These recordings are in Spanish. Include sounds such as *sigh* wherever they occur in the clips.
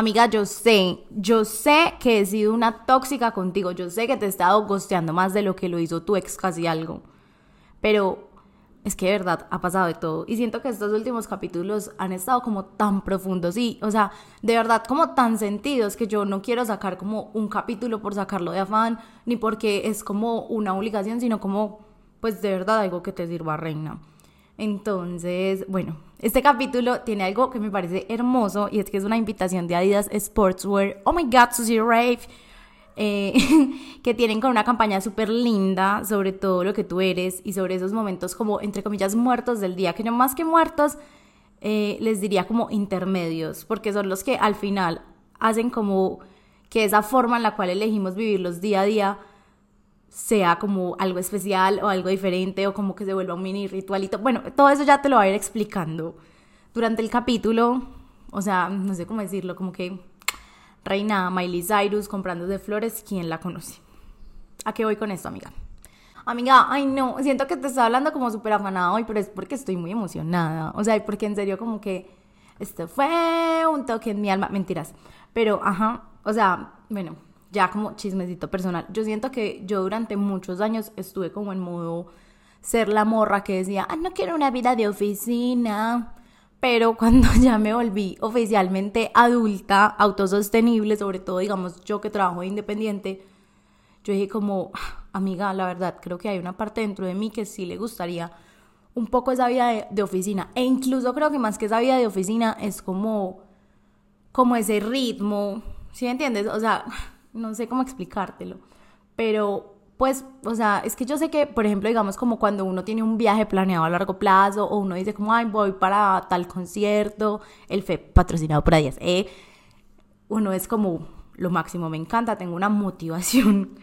amiga, yo sé, yo sé que he sido una tóxica contigo, yo sé que te he estado gosteando más de lo que lo hizo tu ex casi algo, pero es que de verdad ha pasado de todo. Y siento que estos últimos capítulos han estado como tan profundos y, o sea, de verdad como tan sentidos que yo no quiero sacar como un capítulo por sacarlo de afán, ni porque es como una obligación, sino como, pues de verdad algo que te sirva, reina. Entonces, bueno, este capítulo tiene algo que me parece hermoso y es que es una invitación de Adidas Sportswear. Oh my god, Susie Rave eh, *laughs* que tienen con una campaña súper linda sobre todo lo que tú eres y sobre esos momentos como, entre comillas, muertos del día, que yo más que muertos, eh, les diría como intermedios, porque son los que al final hacen como que esa forma en la cual elegimos vivirlos día a día sea como algo especial o algo diferente o como que se vuelva un mini ritualito. Bueno, todo eso ya te lo voy a ir explicando durante el capítulo, o sea, no sé cómo decirlo, como que reina Miley Cyrus comprando de flores, ¿quién la conoce? ¿A qué voy con esto, amiga? Amiga, ay no, siento que te estoy hablando como súper afanada hoy, pero es porque estoy muy emocionada. O sea, porque en serio como que esto fue un toque en mi alma. Mentiras. Pero, ajá, o sea, bueno, ya como chismecito personal. Yo siento que yo durante muchos años estuve como en modo ser la morra que decía, ah, no quiero una vida de oficina pero *laughs* cuando ya me volví oficialmente adulta, autosostenible, sobre todo, digamos, yo que trabajo independiente, yo dije como, ah, amiga, la verdad, creo que hay una parte dentro de mí que sí le gustaría un poco esa vida de, oficina. E incluso creo que más que esa vida de oficina es como, como ese ritmo, ¿sí me entiendes? O sea, no sé cómo explicártelo, pero pues, o sea, es que yo sé que, por ejemplo, digamos como cuando uno tiene un viaje planeado a largo plazo o uno dice como, ay, voy para tal concierto, el FE patrocinado por Adidas, eh, uno es como lo máximo, me encanta, tengo una motivación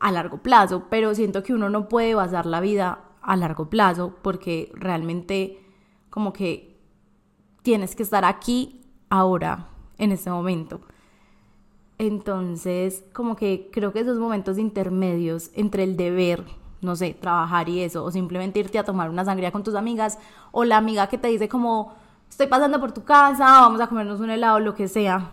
a largo plazo, pero siento que uno no puede basar la vida a largo plazo porque realmente como que tienes que estar aquí, ahora, en este momento. Entonces, como que creo que esos momentos intermedios entre el deber, no sé, trabajar y eso, o simplemente irte a tomar una sangría con tus amigas, o la amiga que te dice como, estoy pasando por tu casa, vamos a comernos un helado, lo que sea,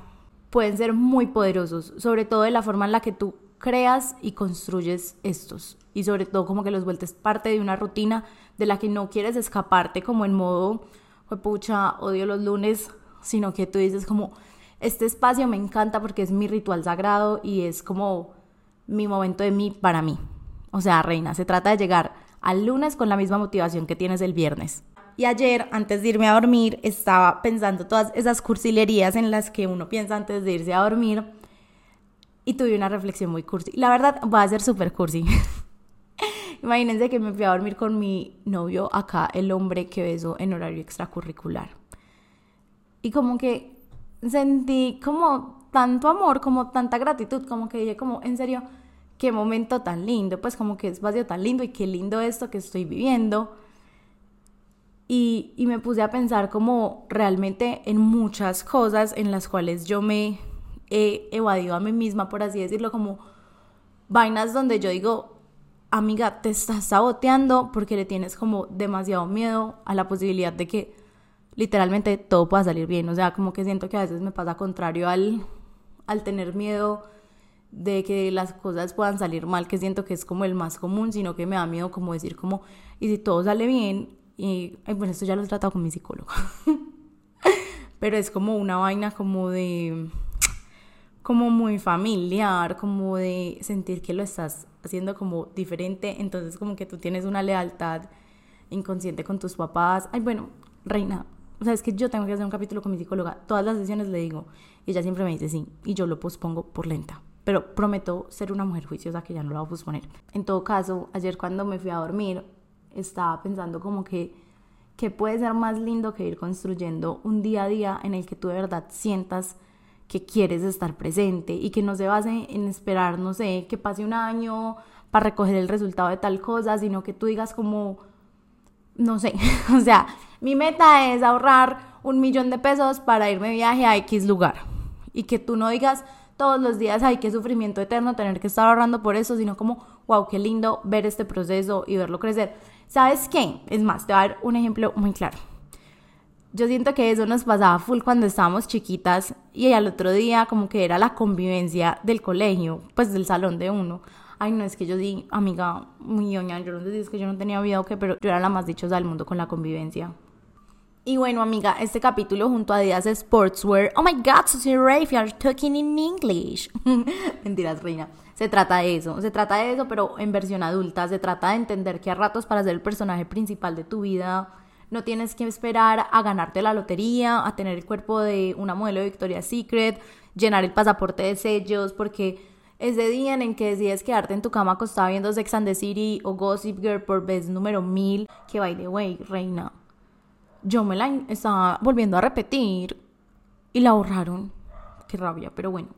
pueden ser muy poderosos, sobre todo de la forma en la que tú creas y construyes estos, y sobre todo como que los vueltes parte de una rutina de la que no quieres escaparte como en modo, pucha, odio los lunes, sino que tú dices como, este espacio me encanta porque es mi ritual sagrado y es como mi momento de mí para mí. O sea, reina, se trata de llegar al lunes con la misma motivación que tienes el viernes. Y ayer, antes de irme a dormir, estaba pensando todas esas cursilerías en las que uno piensa antes de irse a dormir y tuve una reflexión muy cursi. La verdad, va a ser súper cursi. *laughs* Imagínense que me fui a dormir con mi novio acá, el hombre que besó en horario extracurricular. Y como que sentí como tanto amor, como tanta gratitud, como que dije como, en serio, qué momento tan lindo, pues como que espacio tan lindo y qué lindo esto que estoy viviendo. Y, y me puse a pensar como realmente en muchas cosas en las cuales yo me he evadido a mí misma, por así decirlo, como vainas donde yo digo, amiga, te estás saboteando porque le tienes como demasiado miedo a la posibilidad de que literalmente todo pueda salir bien. O sea, como que siento que a veces me pasa contrario al, al tener miedo de que las cosas puedan salir mal, que siento que es como el más común, sino que me da miedo como decir como, y si todo sale bien, y bueno, esto ya lo he tratado con mi psicólogo, *laughs* pero es como una vaina como de, como muy familiar, como de sentir que lo estás haciendo como diferente, entonces como que tú tienes una lealtad inconsciente con tus papás, ay bueno, reina, o sea, es que yo tengo que hacer un capítulo con mi psicóloga. Todas las sesiones le digo. Y ella siempre me dice sí. Y yo lo pospongo por lenta. Pero prometo ser una mujer juiciosa que ya no lo voy a posponer. En todo caso, ayer cuando me fui a dormir, estaba pensando como que, ¿qué puede ser más lindo que ir construyendo un día a día en el que tú de verdad sientas que quieres estar presente y que no se base en esperar, no sé, que pase un año para recoger el resultado de tal cosa, sino que tú digas como no sé, *laughs* o sea, mi meta es ahorrar un millón de pesos para irme de viaje a X lugar. Y que tú no digas todos los días, ay, qué sufrimiento eterno tener que estar ahorrando por eso, sino como, wow, qué lindo ver este proceso y verlo crecer. ¿Sabes qué? Es más, te voy a dar un ejemplo muy claro. yo siento que eso nos pasaba full cuando estábamos chiquitas y al otro día como que era la convivencia del colegio, pues del salón de uno. Ay, no, es que yo di, amiga, muy ñoña, yo no sé si es que yo no tenía vida o qué, pero yo era la más dichosa del mundo con la convivencia. Y bueno, amiga, este capítulo junto a Díaz Sportswear. Oh my god, Susie Ray, you're talking in English. *laughs* Mentiras, reina. Se trata de eso, se trata de eso, pero en versión adulta. Se trata de entender que a ratos para ser el personaje principal de tu vida no tienes que esperar a ganarte la lotería, a tener el cuerpo de una modelo de Victoria's Secret, llenar el pasaporte de sellos, porque ese día en que decides quedarte en tu cama acostada viendo Sex and the City o Gossip Girl por vez número mil, que by the way, reina, yo me la estaba volviendo a repetir y la borraron. Qué rabia, pero bueno,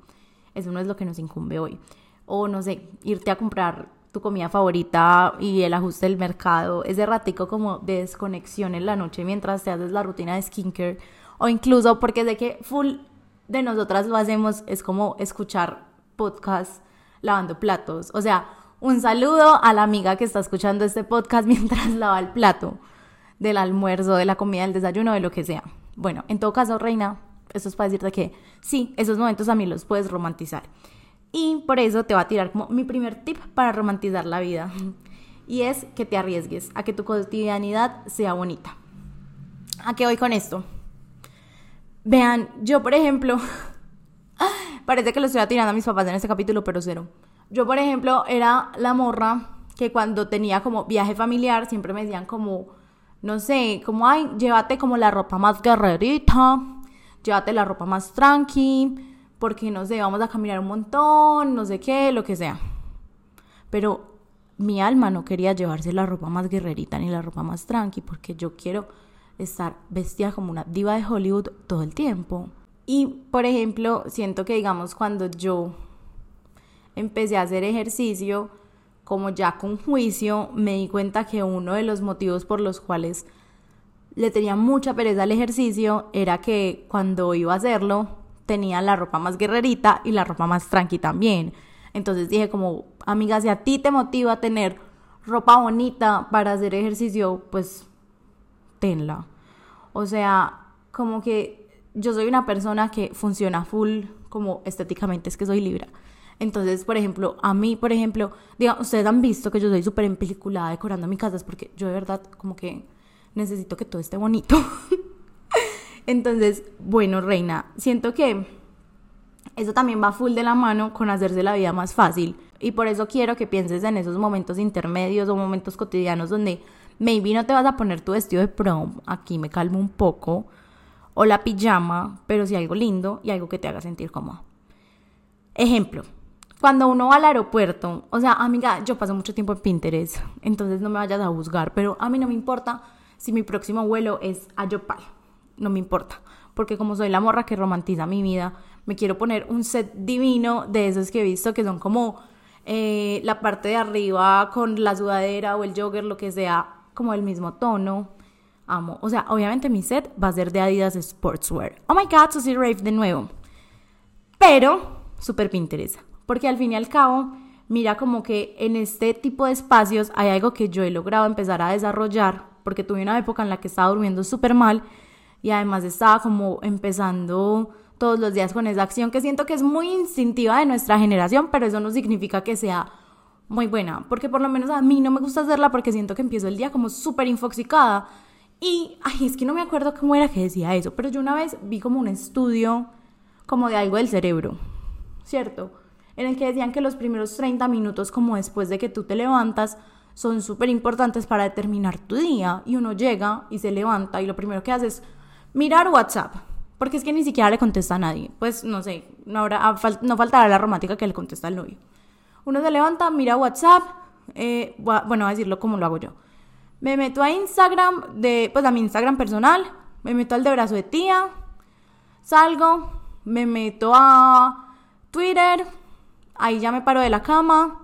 eso no es lo que nos incumbe hoy. O no sé, irte a comprar tu comida favorita y el ajuste del mercado, ese ratico como de desconexión en la noche mientras te haces la rutina de skincare o incluso porque de que full de nosotras lo hacemos es como escuchar podcast lavando platos, o sea, un saludo a la amiga que está escuchando este podcast *laughs* mientras lava el plato del almuerzo, de la comida, del desayuno, de lo que sea. Bueno, en todo caso, reina, esto es para decirte que sí, esos momentos a mí los puedes romantizar. Y por eso te va a tirar como mi primer tip para romantizar la vida. Y es que te arriesgues a que tu cotidianidad sea bonita. ¿A qué voy con esto? Vean, yo por ejemplo, *laughs* parece que lo estoy tirando a mis papás en este capítulo, pero cero. Yo por ejemplo era la morra que cuando tenía como viaje familiar siempre me decían como, no sé, como, ay, llévate como la ropa más guerrerita, llévate la ropa más tranqui, porque no sé, vamos a caminar un montón, no sé qué, lo que sea. Pero mi alma no quería llevarse la ropa más guerrerita ni la ropa más tranqui, porque yo quiero estar vestida como una diva de Hollywood todo el tiempo. Y, por ejemplo, siento que, digamos, cuando yo empecé a hacer ejercicio, como ya con juicio, me di cuenta que uno de los motivos por los cuales le tenía mucha pereza al ejercicio era que cuando iba a hacerlo, tenía la ropa más guerrerita y la ropa más tranqui también. Entonces dije como, amiga, si a ti te motiva tener ropa bonita para hacer ejercicio, pues tenla. O sea, como que yo soy una persona que funciona full como estéticamente, es que soy libra. Entonces, por ejemplo, a mí, por ejemplo, diga, ustedes han visto que yo soy súper empeliculada decorando mi casa, es porque yo de verdad como que necesito que todo esté bonito. *laughs* Entonces, bueno, reina, siento que eso también va full de la mano con hacerse la vida más fácil. Y por eso quiero que pienses en esos momentos intermedios o momentos cotidianos donde maybe no te vas a poner tu vestido de prom, aquí me calmo un poco, o la pijama, pero sí algo lindo y algo que te haga sentir cómodo. Ejemplo, cuando uno va al aeropuerto, o sea, amiga, yo paso mucho tiempo en Pinterest, *laughs* entonces no me vayas a juzgar, pero a mí no me importa si mi próximo vuelo es a Yopal no me importa, porque como soy la morra que romantiza mi vida, me quiero poner un set divino de esos que he visto que son como eh, la parte de arriba con la sudadera o el jogger, lo que sea, como el mismo tono. Amo. O sea, obviamente mi set va a ser de Adidas Sportswear. Oh my god, Susie Rave de nuevo. Pero, súper Pinterest. Porque al fin y al cabo, mira como que en este tipo de espacios hay algo que yo he logrado empezar a desarrollar. Porque tuve una época en la que estaba durmiendo súper mal y además estaba como empezando todos los días con esa acción que siento que es muy instintiva de nuestra generación, pero eso no significa que sea muy buena, porque por lo menos a mí no me gusta hacerla porque siento que empiezo el día como súper infoxicada. Y, ay, es que no me acuerdo cómo era que decía eso, pero yo una vez vi como un estudio como de algo del cerebro, ¿cierto? En el que decían que los primeros 30 minutos como después de que tú te levantas son súper importantes para determinar tu día y uno llega y se levanta y lo primero que hace es Mirar WhatsApp, porque es que ni siquiera le contesta a nadie. Pues no sé, no, habrá, ah, no faltará la romántica que le contesta al novio. Uno se levanta, mira WhatsApp, eh, bueno, a decirlo como lo hago yo. Me meto a Instagram, de, pues a mi Instagram personal, me meto al de brazo de tía, salgo, me meto a Twitter, ahí ya me paro de la cama,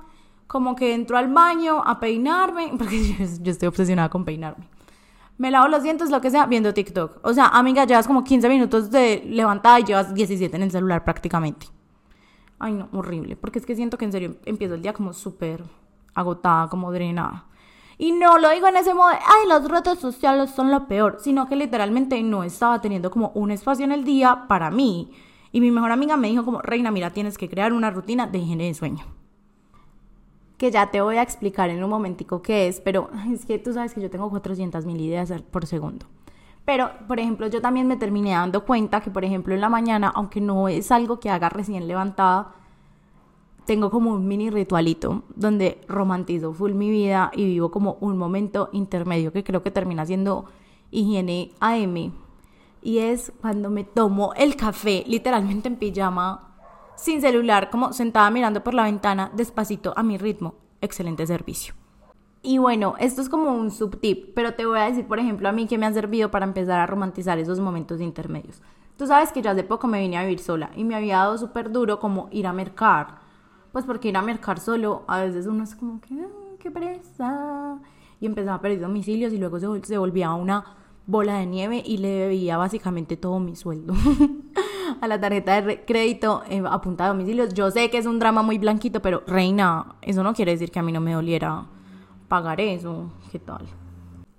como que entro al baño a peinarme, *laughs* porque yo estoy obsesionada con peinarme me lavo los dientes, lo que sea, viendo TikTok. O sea, amiga, llevas como 15 minutos de levantada y llevas 17 en el celular prácticamente. Ay, no, horrible. Porque es que siento que en serio empiezo el día como súper agotada, como drenada. Y no lo digo en ese modo, de, ay, las redes sociales son lo peor, sino que literalmente no estaba teniendo como un espacio en el día para mí. Y mi mejor amiga me dijo como, Reina, mira, tienes que crear una rutina de higiene de sueño. Que ya te voy a explicar en un momentico qué es, pero es que tú sabes que yo tengo 400 mil ideas por segundo. Pero, por ejemplo, yo también me terminé dando cuenta que, por ejemplo, en la mañana, aunque no es algo que haga recién levantada, tengo como un mini ritualito donde romantizo full mi vida y vivo como un momento intermedio que creo que termina siendo higiene AM. Y es cuando me tomo el café literalmente en pijama, sin celular, como sentada mirando por la ventana, despacito a mi ritmo. Excelente servicio. Y bueno, esto es como un subtip, pero te voy a decir, por ejemplo, a mí que me ha servido para empezar a romantizar esos momentos intermedios. Tú sabes que yo hace poco me vine a vivir sola y me había dado súper duro como ir a mercar pues porque ir a mercar solo, a veces uno es como que, qué presa. Y empezaba a pedir domicilios y luego se, se volvía una bola de nieve y le debía básicamente todo mi sueldo *laughs* a la tarjeta de crédito eh, a punta de domicilios. Yo sé que es un drama muy blanquito, pero reina, eso no quiere decir que a mí no me doliera pagar eso. ¿Qué tal?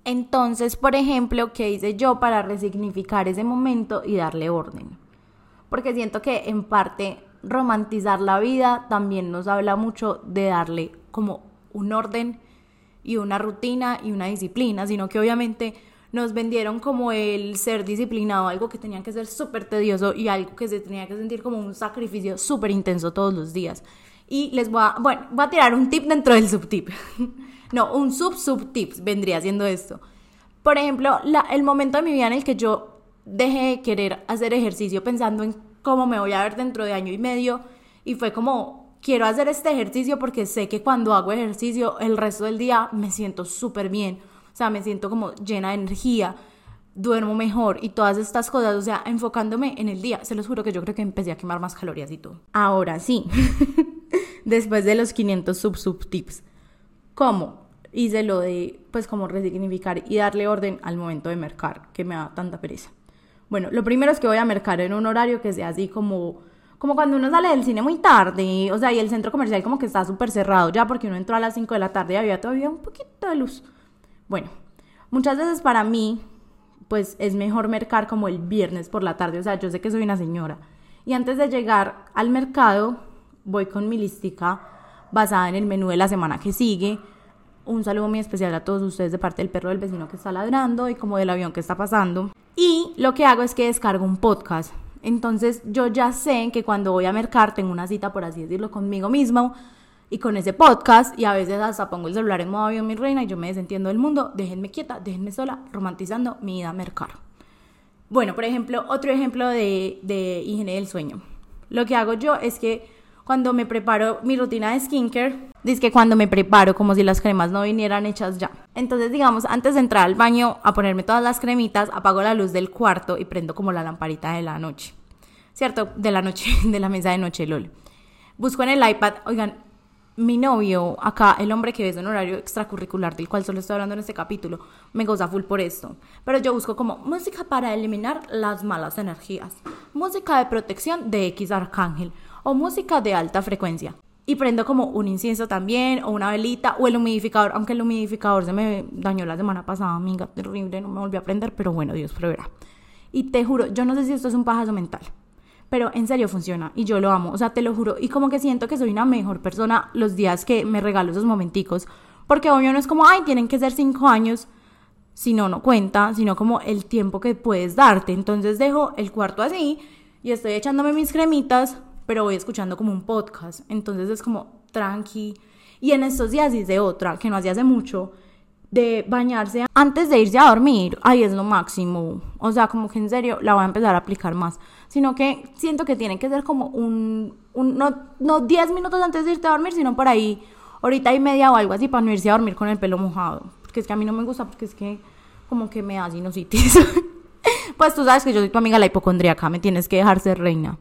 Entonces, por ejemplo, ¿qué hice yo para resignificar ese momento y darle orden? Porque siento que en parte romantizar la vida también nos habla mucho de darle como un orden y una rutina y una disciplina, sino que obviamente nos vendieron como el ser disciplinado, algo que tenía que ser súper tedioso y algo que se tenía que sentir como un sacrificio súper intenso todos los días. Y les voy a, bueno, voy a tirar un tip dentro del subtip. *laughs* no, un sub subtip vendría siendo esto. Por ejemplo, la, el momento de mi vida en el que yo dejé de querer hacer ejercicio pensando en cómo me voy a ver dentro de año y medio. Y fue como, quiero hacer este ejercicio porque sé que cuando hago ejercicio el resto del día me siento súper bien. O sea, me siento como llena de energía, duermo mejor y todas estas cosas. O sea, enfocándome en el día. Se los juro que yo creo que empecé a quemar más calorías y todo. Ahora sí, *laughs* después de los 500 sub sub tips. ¿Cómo? Hice lo de, pues, como resignificar y darle orden al momento de mercar, que me da tanta pereza. Bueno, lo primero es que voy a mercar en un horario que sea así como, como cuando uno sale del cine muy tarde, o sea, y el centro comercial como que está súper cerrado ya porque uno entró a las 5 de la tarde y había todavía un poquito de luz. Bueno, muchas veces para mí, pues es mejor mercar como el viernes por la tarde, o sea, yo sé que soy una señora. Y antes de llegar al mercado, voy con mi listica basada en el menú de la semana que sigue. Un saludo muy especial a todos ustedes de parte del perro del vecino que está ladrando y como del avión que está pasando. Y lo que hago es que descargo un podcast. Entonces yo ya sé que cuando voy a mercar tengo una cita, por así decirlo, conmigo mismo y con ese podcast y a veces hasta pongo el celular en modo avión mi reina y yo me desentiendo del mundo, déjenme quieta, déjenme sola, romantizando mi ida a mercar. Bueno, por ejemplo, otro ejemplo de, de higiene del sueño. Lo que hago yo es que cuando me preparo mi rutina de skincare, dice que cuando me preparo como si las cremas no vinieran hechas ya. Entonces, digamos, antes de entrar al baño a ponerme todas las cremitas, apago la luz del cuarto y prendo como la lamparita de la noche. ¿Cierto? De la noche, *laughs* de la mesa de noche, LOL. Busco en el iPad, oigan, mi novio, acá, el hombre que ves en horario extracurricular, del cual solo estoy hablando en este capítulo, me goza full por esto. Pero yo busco como música para eliminar las malas energías, música de protección de X Arcángel, o música de alta frecuencia. Y prendo como un incienso también, o una velita, o el humidificador, aunque el humidificador se me dañó la semana pasada, amiga, terrible, no me volví a prender, pero bueno, Dios proveerá. Y te juro, yo no sé si esto es un pajazo mental, pero en serio funciona y yo lo amo, o sea, te lo juro, y como que siento que soy una mejor persona los días que me regalo esos momenticos, porque obvio no es como, ay, tienen que ser cinco años, si no, no cuenta, sino como el tiempo que puedes darte. Entonces dejo el cuarto así y estoy echándome mis cremitas, pero voy escuchando como un podcast. Entonces es como tranqui. Y en estos días hice otra, que no hacía hace mucho, de bañarse antes de irse a dormir. Ahí es lo máximo. O sea, como que en serio la voy a empezar a aplicar más. Sino que siento que tiene que ser como un, un no, no 10 minutos antes de irte a dormir, sino por ahí horita y media o algo así para no irse a dormir con el pelo mojado. Porque es que a mí no me gusta, porque es que como que me da sinusitis. *laughs* pues tú sabes que yo soy tu amiga la hipocondríaca, me tienes que dejar ser reina.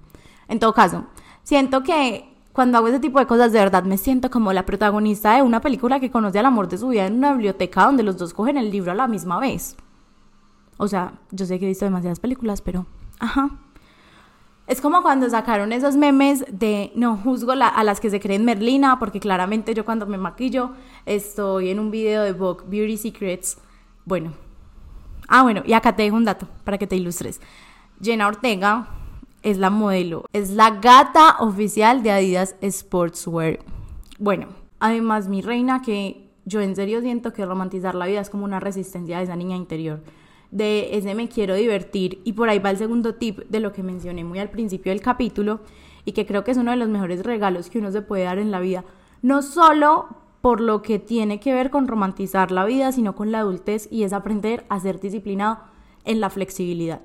En todo caso, siento que cuando hago ese tipo de cosas, de verdad me siento como la protagonista de una película que conoce al amor de su vida en una biblioteca donde los dos cogen el libro a la misma vez. O sea, yo sé que he visto demasiadas películas, pero... Ajá. Es como cuando sacaron esos memes de no juzgo a las que se creen Merlina, porque claramente yo cuando me maquillo estoy en un video de Vogue Beauty Secrets. Bueno. Ah, bueno, y acá te dejo un dato para que te ilustres. Jenna Ortega es la modelo, es la gata oficial de Adidas Sportswear. Bueno, además mi reina que yo en serio siento que romantizar la vida es como una resistencia de esa niña interior de ese me quiero divertir y por ahí va el segundo tip de lo que mencioné muy al principio del capítulo y que creo que es uno de los mejores regalos que uno se puede dar en la vida, no solo por lo que tiene que ver con romantizar la vida, sino con la adultez y es aprender a ser disciplinado en la flexibilidad.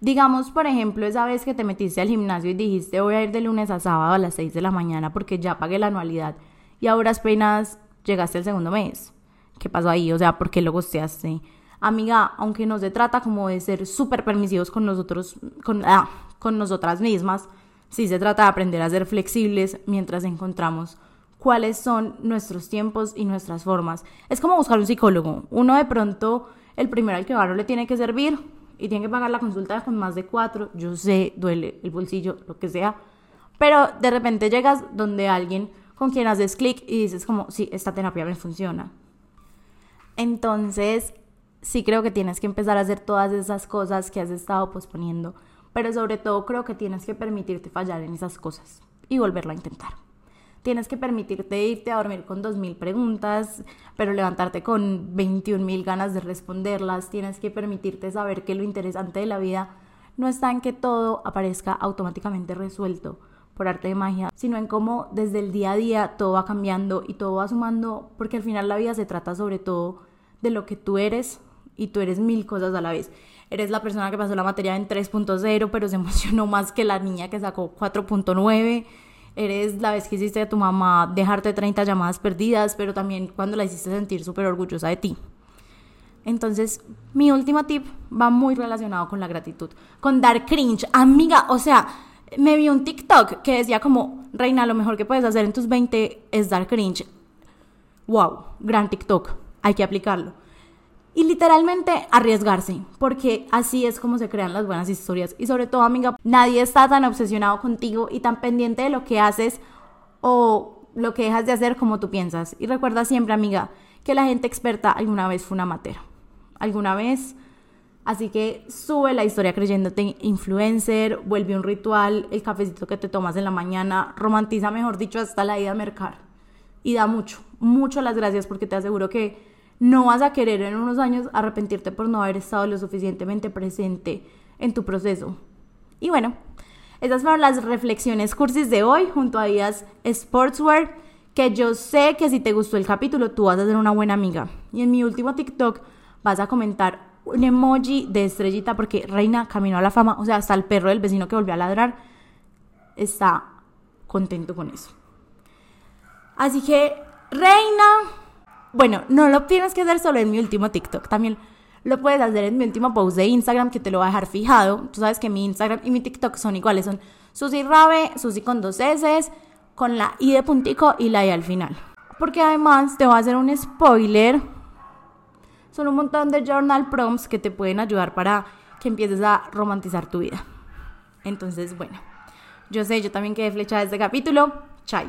Digamos, por ejemplo, esa vez que te metiste al gimnasio y dijiste voy a ir de lunes a sábado a las 6 de la mañana porque ya pagué la anualidad y ahora apenas llegaste el segundo mes. ¿Qué pasó ahí? O sea, ¿por qué lo gosteaste? amiga, aunque no se trata como de ser súper permisivos con nosotros, con, ah, con nosotras mismas, sí se trata de aprender a ser flexibles mientras encontramos cuáles son nuestros tiempos y nuestras formas. Es como buscar un psicólogo. Uno de pronto, el primero al que va no le tiene que servir y tiene que pagar la consulta con más de cuatro. Yo sé, duele el bolsillo, lo que sea. Pero de repente llegas donde alguien con quien haces clic y dices como, sí, esta terapia me funciona. Entonces, sí creo que tienes que empezar a hacer todas esas cosas que has estado posponiendo, pero sobre todo creo que tienes que permitirte fallar en esas cosas y volverlo a intentar. Tienes que permitirte irte a dormir con 2.000 preguntas, pero levantarte con 21.000 ganas de responderlas. Tienes que permitirte saber que lo interesante de la vida no está en que todo aparezca automáticamente resuelto por arte de magia, sino en cómo desde el día a día todo va cambiando y todo va sumando, porque al final la vida se trata sobre todo de lo que tú eres, y tú eres mil cosas a la vez. Eres la persona que pasó la materia en 3.0, pero se *laughs* emocionó más que la niña que sacó 4.9. Eres la vez que hiciste a tu mamá dejarte 30 llamadas perdidas, pero también cuando la hiciste sentir súper orgullosa de ti. Entonces, mi último tip va muy relacionado con la gratitud, con dar cringe. Amiga, o sea, me vi un TikTok que decía como, Reina, lo mejor que puedes hacer en tus 20 es dar cringe. Wow, gran TikTok, hay que aplicarlo y literalmente arriesgarse, porque así es como se crean las buenas historias. Y sobre todo, amiga, nadie está tan obsesionado contigo y tan pendiente de lo que haces o lo que dejas de hacer como tú piensas. Y recuerda siempre, amiga, que la gente experta alguna vez fue una matera. Alguna vez. Así que sube la historia creyéndote influencer, vuelve un ritual, el cafecito que te tomas en la mañana, romantiza, mejor dicho, hasta la ida a mercar. Y da mucho, mucho las gracias porque te aseguro que no vas a querer en unos años arrepentirte por no haber estado lo suficientemente presente en tu proceso. Y bueno, esas fueron las reflexiones cursis de hoy junto a Díaz Sportswear, que yo sé que si te gustó el capítulo tú vas a ser una buena amiga. Y en mi último TikTok vas a comentar un emoji de estrellita porque Reina caminó a la fama, o sea, hasta el perro del vecino que volvió a ladrar está contento con eso. Así que, Reina, bueno, no lo tienes que hacer solo en mi último TikTok, también lo puedes hacer en mi último post de Instagram que te lo voy a dejar fijado. Tú sabes que mi Instagram y mi TikTok son iguales, son Susi Rabe, Susi con dos S, con la I de puntico y la I al final. Porque además te voy a hacer un spoiler. Son un montón de journal prompts que te pueden ayudar para que empieces a romantizar tu vida. Entonces, bueno, yo sé, yo también quedé flechada de este capítulo. Chai.